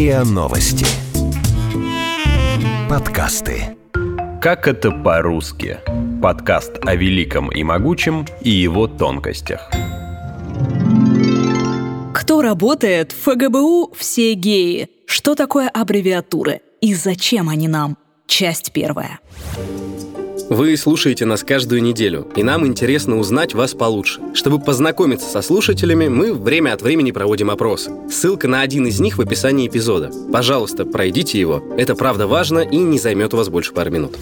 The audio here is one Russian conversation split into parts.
РИА Новости. Подкасты. Как это по-русски? Подкаст о великом и могучем и его тонкостях. Кто работает в ФГБУ «Все геи»? Что такое аббревиатуры? И зачем они нам? Часть первая. Вы слушаете нас каждую неделю, и нам интересно узнать вас получше. Чтобы познакомиться со слушателями, мы время от времени проводим опросы. Ссылка на один из них в описании эпизода. Пожалуйста, пройдите его. Это правда важно и не займет у вас больше пары минут.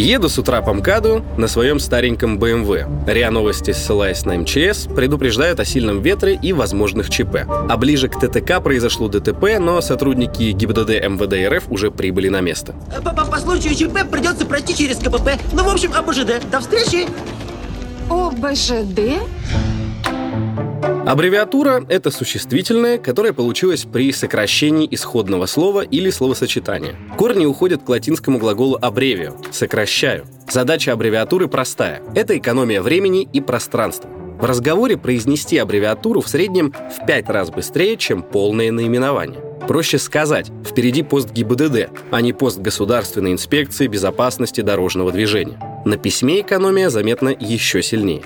Еду с утра по МКАДу на своем стареньком БМВ. РИА Новости, ссылаясь на МЧС, предупреждают о сильном ветре и возможных ЧП. А ближе к ТТК произошло ДТП, но сотрудники ГИБДД МВД РФ уже прибыли на место. По, по, по случаю ЧП придется пройти через КПП. Ну, в общем, ОБЖД. До встречи! ОБЖД? Аббревиатура — это существительное, которое получилось при сокращении исходного слова или словосочетания. Корни уходят к латинскому глаголу «абревио» — «сокращаю». Задача аббревиатуры простая — это экономия времени и пространства. В разговоре произнести аббревиатуру в среднем в пять раз быстрее, чем полное наименование. Проще сказать, впереди пост ГИБДД, а не пост Государственной инспекции безопасности дорожного движения. На письме экономия заметна еще сильнее.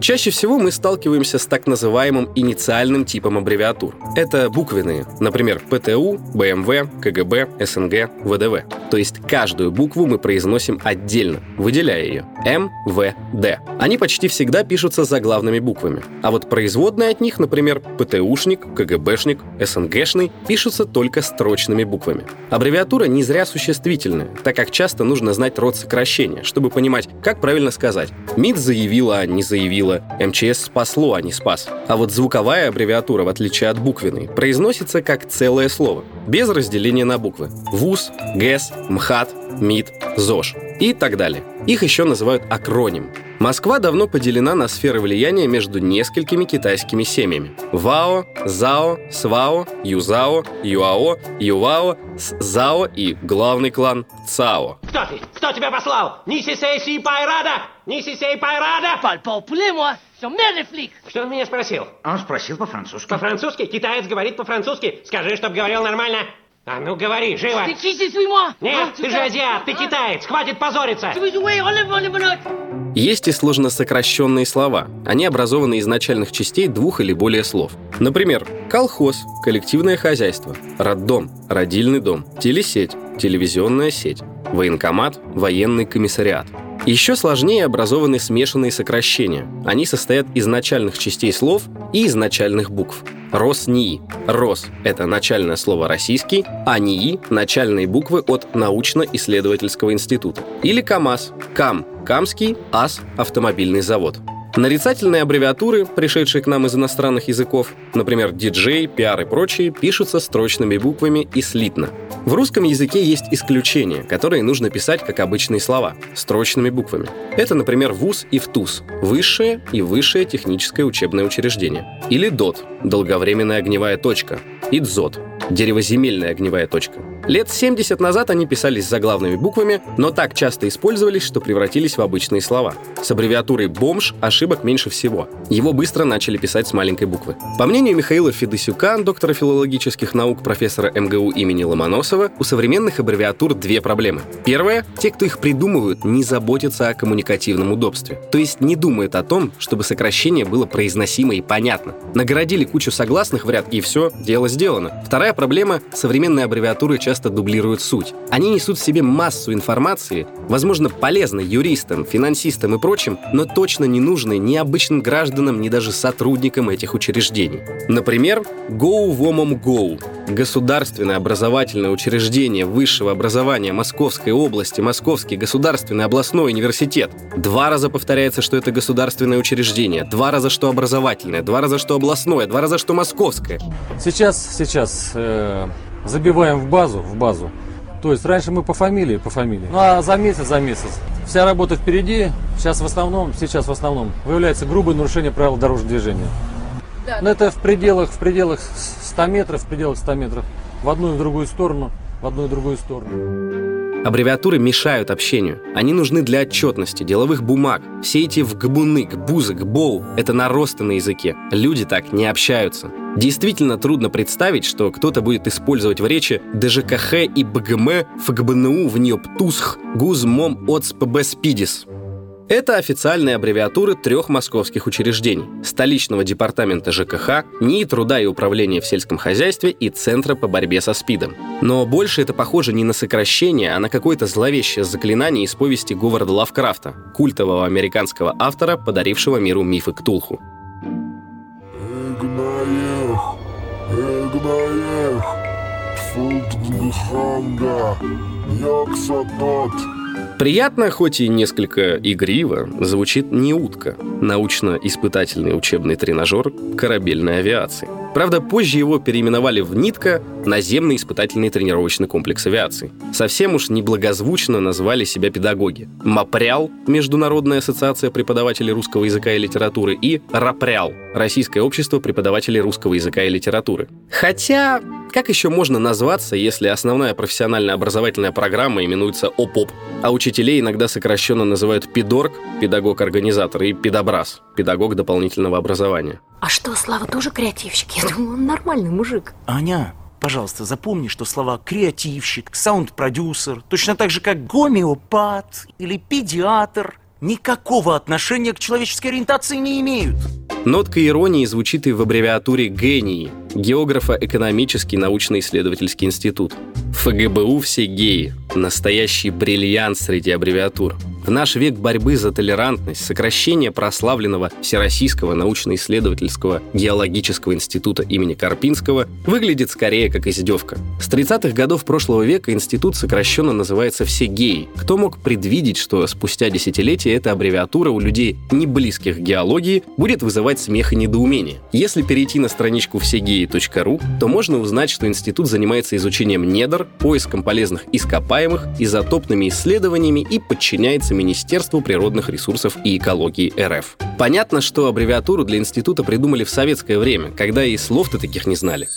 Чаще всего мы сталкиваемся с так называемым инициальным типом аббревиатур. Это буквенные, например, ПТУ, БМВ, КГБ, СНГ, ВДВ. То есть каждую букву мы произносим отдельно, выделяя ее. М, В, Д. Они почти всегда пишутся заглавными буквами. А вот производные от них, например, ПТУшник, КГБшник, СНГшный, пишутся только строчными буквами. Аббревиатура не зря существительная, так как часто нужно знать род сокращения, чтобы понимать, как правильно сказать. МИД заявила, а не заявила. МЧС спасло, а не спас. А вот звуковая аббревиатура, в отличие от буквенной, произносится как целое слово, без разделения на буквы. ВУЗ, ГЭС, МХАТ, МИД, ЗОЖ и так далее. Их еще называют акроним. Москва давно поделена на сферы влияния между несколькими китайскими семьями. ВАО, ЗАО, СВАО, ЮЗАО, ЮАО, ЮВАО, СЗАО и главный клан ЦАО. Кто ты? Кто тебя послал? Ниси Сейси Пайрада! Ниси Сей Пайрада! Flics! Что он меня спросил? Он спросил по-французски. По-французски? Китаец говорит по-французски. Скажи, чтоб говорил нормально. А ну говори, живо! Нет, ты же азиат, ты китаец, хватит позориться! Есть и сложно сокращенные слова. Они образованы из начальных частей двух или более слов. Например, колхоз – коллективное хозяйство, роддом – родильный дом, телесеть – телевизионная сеть, военкомат – военный комиссариат. Еще сложнее образованы смешанные сокращения. Они состоят из начальных частей слов и из начальных букв. РосНИИ. РОС – это начальное слово «российский», а НИИ – начальные буквы от научно-исследовательского института. Или КАМАЗ. КАМ – Камский, АС – автомобильный завод. Нарицательные аббревиатуры, пришедшие к нам из иностранных языков, например, диджей, пиар и прочие, пишутся строчными буквами и слитно. В русском языке есть исключения, которые нужно писать как обычные слова, строчными буквами. Это, например, ВУЗ и ВТУЗ – высшее и высшее техническое учебное учреждение. Или ДОТ – долговременная огневая точка, и ДЗОТ – деревоземельная огневая точка. Лет 70 назад они писались заглавными буквами, но так часто использовались, что превратились в обычные слова. С аббревиатурой «бомж» ошибок меньше всего. Его быстро начали писать с маленькой буквы. По мнению Михаила Федосюка, доктора филологических наук, профессора МГУ имени Ломоносова, у современных аббревиатур две проблемы. Первая – те, кто их придумывают, не заботятся о коммуникативном удобстве. То есть не думают о том, чтобы сокращение было произносимо и понятно. Наградили кучу согласных в ряд, и все, дело сделано. Вторая проблема – современные аббревиатуры часто дублируют суть. Они несут в себе массу информации, возможно, полезной юристам, финансистам и прочим, но точно не нужной ни обычным гражданам, ни даже сотрудникам этих учреждений. Например, Go Womom Go – государственное образовательное учреждение высшего образования Московской области, Московский государственный областной университет. Два раза повторяется, что это государственное учреждение, два раза, что образовательное, два раза, что областное, два раза, что московское. Сейчас, сейчас э, забиваем в базу, в базу. То есть раньше мы по фамилии, по фамилии. Ну а за месяц, за месяц. Вся работа впереди. Сейчас в основном, сейчас в основном выявляется грубое нарушение правил дорожного движения. Но это в пределах, в пределах 100 метров, в пределах 100 метров. В одну и в другую сторону, в одну и в другую сторону. Аббревиатуры мешают общению. Они нужны для отчетности, деловых бумаг. Все эти вгбуны, гбузы, гбоу — это наросты на языке. Люди так не общаются. Действительно трудно представить, что кто-то будет использовать в речи ДЖКХ и БГМ, ФГБНУ, ВНИОПТУСХ, ГУЗ, МОМ, ОЦ, ПБ, СПИДИС. Это официальные аббревиатуры трех московских учреждений – столичного департамента ЖКХ, НИИ труда и управления в сельском хозяйстве и Центра по борьбе со СПИДом. Но больше это похоже не на сокращение, а на какое-то зловещее заклинание из повести Говарда Лавкрафта, культового американского автора, подарившего миру мифы Ктулху. Эгнаех, Эгнаех, Фултгханга, Яксатот. Приятно, хоть и несколько игриво, звучит не утка, научно-испытательный учебный тренажер корабельной авиации. Правда, позже его переименовали в НИТКО – наземный испытательный тренировочный комплекс авиации. Совсем уж неблагозвучно назвали себя педагоги. МАПРЯЛ – Международная ассоциация преподавателей русского языка и литературы, и РАПРЯЛ – Российское общество преподавателей русского языка и литературы. Хотя, как еще можно назваться, если основная профессиональная образовательная программа именуется ОПОП, а учителей иногда сокращенно называют ПИДОРГ – педагог-организатор, и ПИДОБРАЗ – педагог дополнительного образования. А что, Слава тоже креативщик? Я думала, он нормальный мужик. Аня, пожалуйста, запомни, что слова «креативщик», «саунд-продюсер», точно так же, как «гомеопат» или «педиатр» никакого отношения к человеческой ориентации не имеют. Нотка иронии звучит и в аббревиатуре «ГЕНИИ» – Географо-экономический научно-исследовательский институт. ФГБУ все геи – настоящий бриллиант среди аббревиатур. В наш век борьбы за толерантность сокращение прославленного Всероссийского научно-исследовательского геологического института имени Карпинского выглядит скорее как издевка. С 30-х годов прошлого века институт сокращенно называется «Все геи». Кто мог предвидеть, что спустя десятилетия эта аббревиатура у людей, не близких к геологии, будет вызывать смех и недоумение? Если перейти на страничку всегеи.ру, то можно узнать, что институт занимается изучением недр, поиском полезных ископаемых, изотопными исследованиями и подчиняется Министерству природных ресурсов и экологии РФ. Понятно, что аббревиатуру для института придумали в советское время, когда и слов-то таких не знали.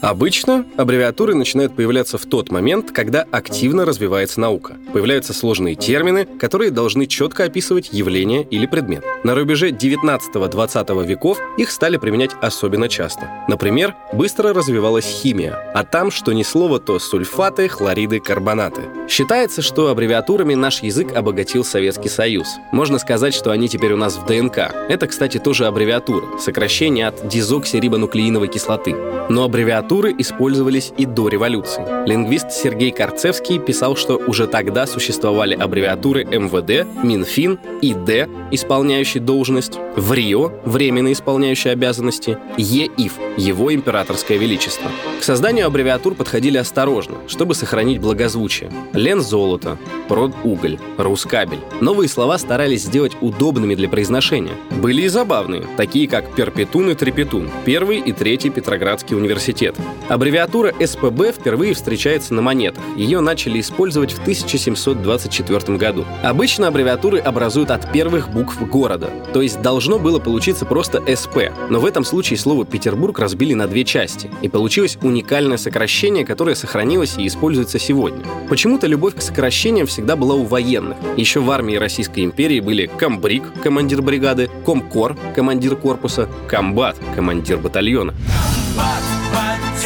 Обычно аббревиатуры начинают появляться в тот момент, когда активно развивается наука. Появляются сложные термины, которые должны четко описывать явление или предмет. На рубеже 19-20 веков их стали применять особенно часто. Например, быстро развивалась химия, а там, что ни слово, то сульфаты, хлориды, карбонаты. Считается, что аббревиатурами наш язык обогатил Советский Союз. Можно сказать, что они теперь у нас в ДНК. Это, кстати, тоже аббревиатура, сокращение от дезоксирибонуклеиновой кислоты. Но аббревиатура аббревиатуры использовались и до революции. Лингвист Сергей Карцевский писал, что уже тогда существовали аббревиатуры МВД, Минфин, ИД, исполняющий должность, ВРИО, временно исполняющий обязанности, ЕИФ, его императорское величество. К созданию аббревиатур подходили осторожно, чтобы сохранить благозвучие. Лен золото, прод уголь, рускабель. Новые слова старались сделать удобными для произношения. Были и забавные, такие как перпетун и трепетун, первый и третий Петроградский университет. Аббревиатура СПБ впервые встречается на монетах. Ее начали использовать в 1724 году. Обычно аббревиатуры образуют от первых букв города, то есть должно было получиться просто СП. Но в этом случае слово «Петербург» разбили на две части, и получилось уникальное сокращение, которое сохранилось и используется сегодня. Почему-то любовь к сокращениям всегда была у военных. Еще в армии Российской империи были комбриг, командир бригады, комкор, командир корпуса, комбат, командир батальона.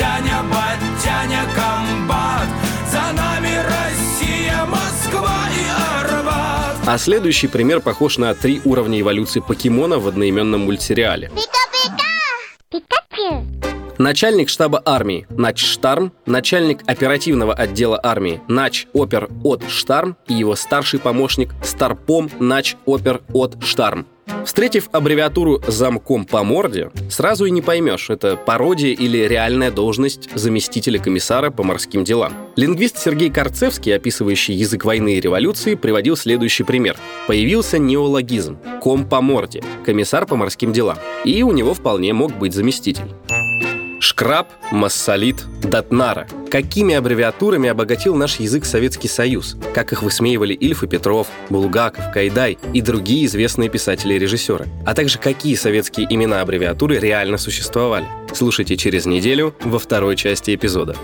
Батяня, батяня, комбат За нами Россия, Москва и Арбат А следующий пример похож на три уровня эволюции покемона в одноименном мультсериале. Начальник штаба армии Нач Штарм, начальник оперативного отдела армии Нач Опер от Штарм и его старший помощник Старпом Нач Опер от Штарм. Встретив аббревиатуру «замком по морде», сразу и не поймешь, это пародия или реальная должность заместителя комиссара по морским делам. Лингвист Сергей Карцевский, описывающий язык войны и революции, приводил следующий пример. Появился неологизм «ком по морде», комиссар по морским делам, и у него вполне мог быть заместитель. Шкраб, Массолит, Датнара. Какими аббревиатурами обогатил наш язык Советский Союз? Как их высмеивали Ильф и Петров, Булгаков, Кайдай и другие известные писатели и режиссеры? А также какие советские имена аббревиатуры реально существовали? Слушайте через неделю во второй части эпизода.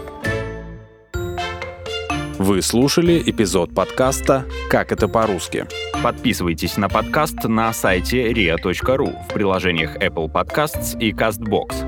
Вы слушали эпизод подкаста «Как это по-русски». Подписывайтесь на подкаст на сайте ria.ru в приложениях Apple Podcasts и CastBox.